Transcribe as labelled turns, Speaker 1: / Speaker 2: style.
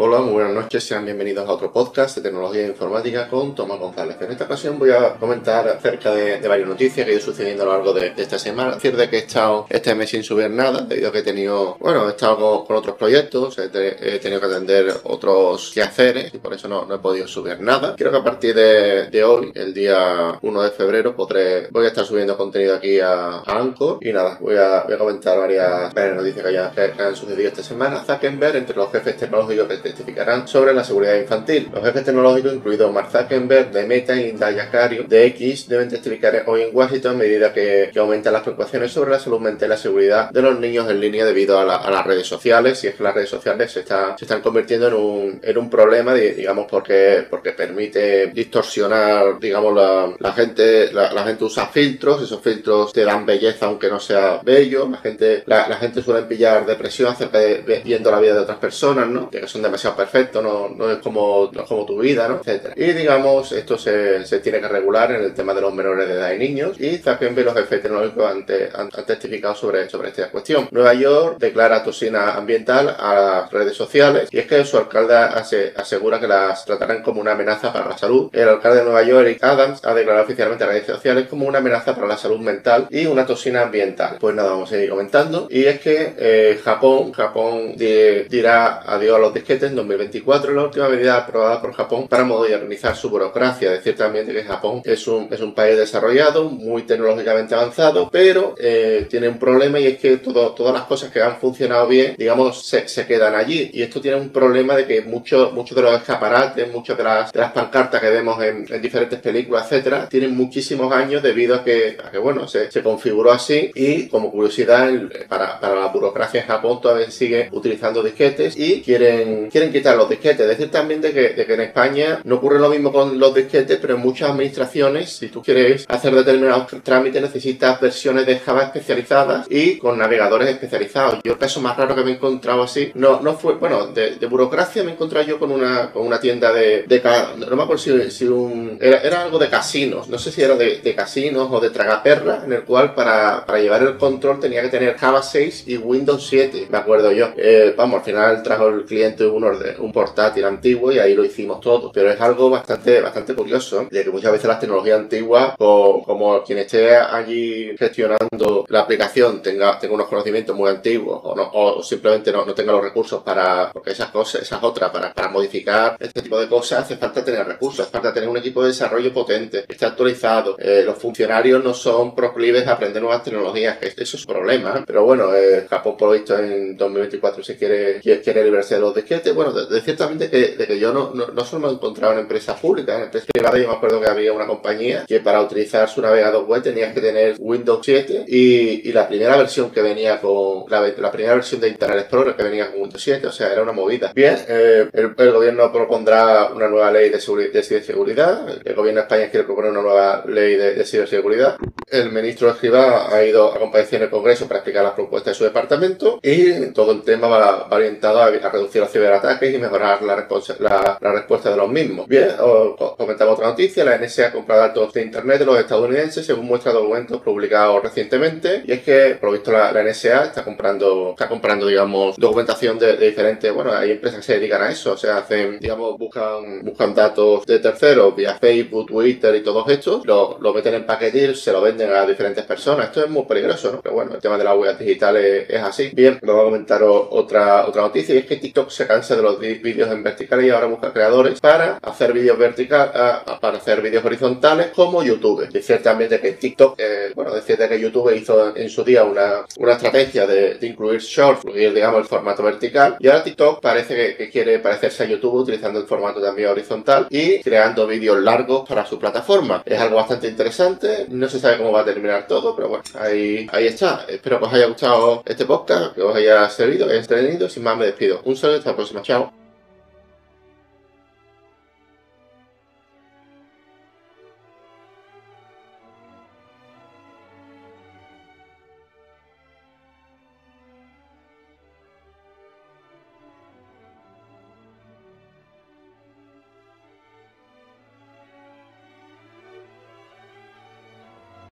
Speaker 1: All Muy buenas noches, sean bienvenidos a otro podcast de tecnología e informática con Tomás González. En esta ocasión voy a comentar acerca de, varias noticias que he ido sucediendo a lo largo de, esta semana. Es decir, de que he estado este mes sin subir nada, debido a que he tenido, bueno, he estado con, otros proyectos, he, tenido que atender otros quehaceres y por eso no, he podido subir nada. Creo que a partir de, hoy, el día 1 de febrero, podré, voy a estar subiendo contenido aquí a, Anchor y nada, voy a, comentar varias, noticias que, ya, que han sucedido esta semana. Zuckerberg, entre los jefes tecnológicos que sobre la seguridad infantil. Los jefes tecnológicos, incluidos Mark Zuckerberg, de Meta y Daya Cario, de X, deben testificar hoy en Washington a medida que, aumentan las preocupaciones sobre la salud mental y la seguridad de los niños en línea debido a, las redes sociales. Y es que las redes sociales se, están convirtiendo en un, problema, digamos, porque, porque permite distorsionar, digamos, la, gente, la, gente usa filtros, esos filtros te dan belleza aunque no sea bello, la gente, la, gente suele pillar depresión acerca de, viendo la vida de otras personas, ¿no? Que son demasiado perfecto, no, no es como, como tu vida, ¿no? Etcétera. Y digamos, esto se, se, tiene que regular en el tema de los menores de edad y niños. Y también los jefes tecnológicos han, han, testificado sobre, sobre esta cuestión. Nueva York declara toxina ambiental a las redes sociales y es que su alcalde asegura que las tratarán como una amenaza para la salud. El alcalde de Nueva York, Eric Adams, ha declarado oficialmente a las redes sociales como una amenaza para la salud mental y una toxina ambiental. Pues nada, vamos a seguir comentando. Y es que eh, Japón, Japón dirá adiós a los disquetes 2024 la última medida aprobada por Japón para modernizar su burocracia. Decir también que Japón es un, es un país desarrollado, muy tecnológicamente avanzado, pero eh, tiene un problema y es que todo, todas las cosas que han funcionado bien, digamos, se, se, quedan allí. Y esto tiene un problema de que muchos muchos de los escaparates, muchas de las, las pancartas que vemos en, en, diferentes películas, etcétera, tienen muchísimos años debido a que, a que bueno, se, se configuró así y como curiosidad, para, para la burocracia en Japón todavía sigue utilizando disquetes y quieren, quieren los disquetes. Decir también de que, de que en España no ocurre lo mismo con los disquetes, pero en muchas administraciones, si tú quieres hacer determinados trámites, necesitas versiones de Java especializadas y con navegadores especializados. Yo el caso más raro que me he encontrado así, no, no fue, bueno, de, burocracia me he encontrado yo con una, con una tienda de, de no me acuerdo si, si un, era, era, algo de casinos, no sé si era de, casinos o de tragaperra, en el cual para, para, llevar el control tenía que tener Java 6 y Windows 7, me acuerdo yo. Eh, vamos, al final trajo el cliente unos un portátil antiguo y ahí lo hicimos todo. Pero es algo bastante, bastante curioso, de que muchas veces las tecnologías antiguas, como quien esté allí gestionando la aplicación tenga, tenga unos conocimientos muy antiguos o, no, o simplemente no, no tenga los recursos para, porque esas cosas, esas otras, para, para modificar este tipo de cosas, hace falta tener recursos, hace falta tener un equipo de desarrollo potente, que esté actualizado. Eh, los funcionarios no son proclives a aprender nuevas tecnologías, que eso es un problema. Pero bueno, eh, Japón por lo visto en 2024 se quiere, quiere, quiere librarse de los disquetes. Bueno, de, ciertamente que, de que yo no, no, no, solo me he encontrado en empresas públicas, en empresas privadas yo me acuerdo que había una compañía que para utilizar su navegador web tenías que tener Windows 7 y, y la primera versión que venía con la, la, primera versión de Internet Explorer que venía con Windows 7, o sea, era una movida. Bien, eh, el, gobierno propondrá una nueva ley de, de ciberseguridad, el gobierno de España quiere proponer una nueva ley de, de ciberseguridad, el ministro Escribá ha ido a comparecer en el Congreso para explicar las propuestas de su departamento y todo el tema va, orientado a, a reducir los ciberataques y mejorar la, la, la respuesta de los mismos. Bien, os comentamos otra noticia. La NSA ha comprado datos de Internet de los estadounidenses, según muestra documentos publicados recientemente. Y es que, por lo visto, la, NSA está comprando, está comprando, digamos, documentación de, diferentes, bueno, hay empresas que se dedican a eso. O sea, hacen, digamos, buscan, buscan datos de terceros vía Facebook, Twitter y todos estos, lo, meten en paquetes, se lo venden a diferentes personas. Esto es muy peligroso, ¿no? Pero bueno, el tema de las huellas digitales es así. Bien, voy a comentar otra, otra noticia y es que TikTok se cansa de los vídeos en vertical y ahora busca creadores para hacer vídeos verticales, para hacer vídeos horizontales como YouTube. Decir también de que TikTok, eh, bueno, decir de que YouTube hizo en su día una, una estrategia de, incluir shorts, incluir, digamos, el formato vertical y ahora TikTok parece que, quiere parecerse a YouTube utilizando el formato también horizontal y creando vídeos largos para su plataforma. Es algo bastante interesante, no se sabe cómo va a terminar todo, pero bueno, ahí, ahí está. Espero que os haya gustado este podcast, que os haya servido, que hayáis entretenido. Sin más, me despido. Un saludo, hasta la próxima. Chao.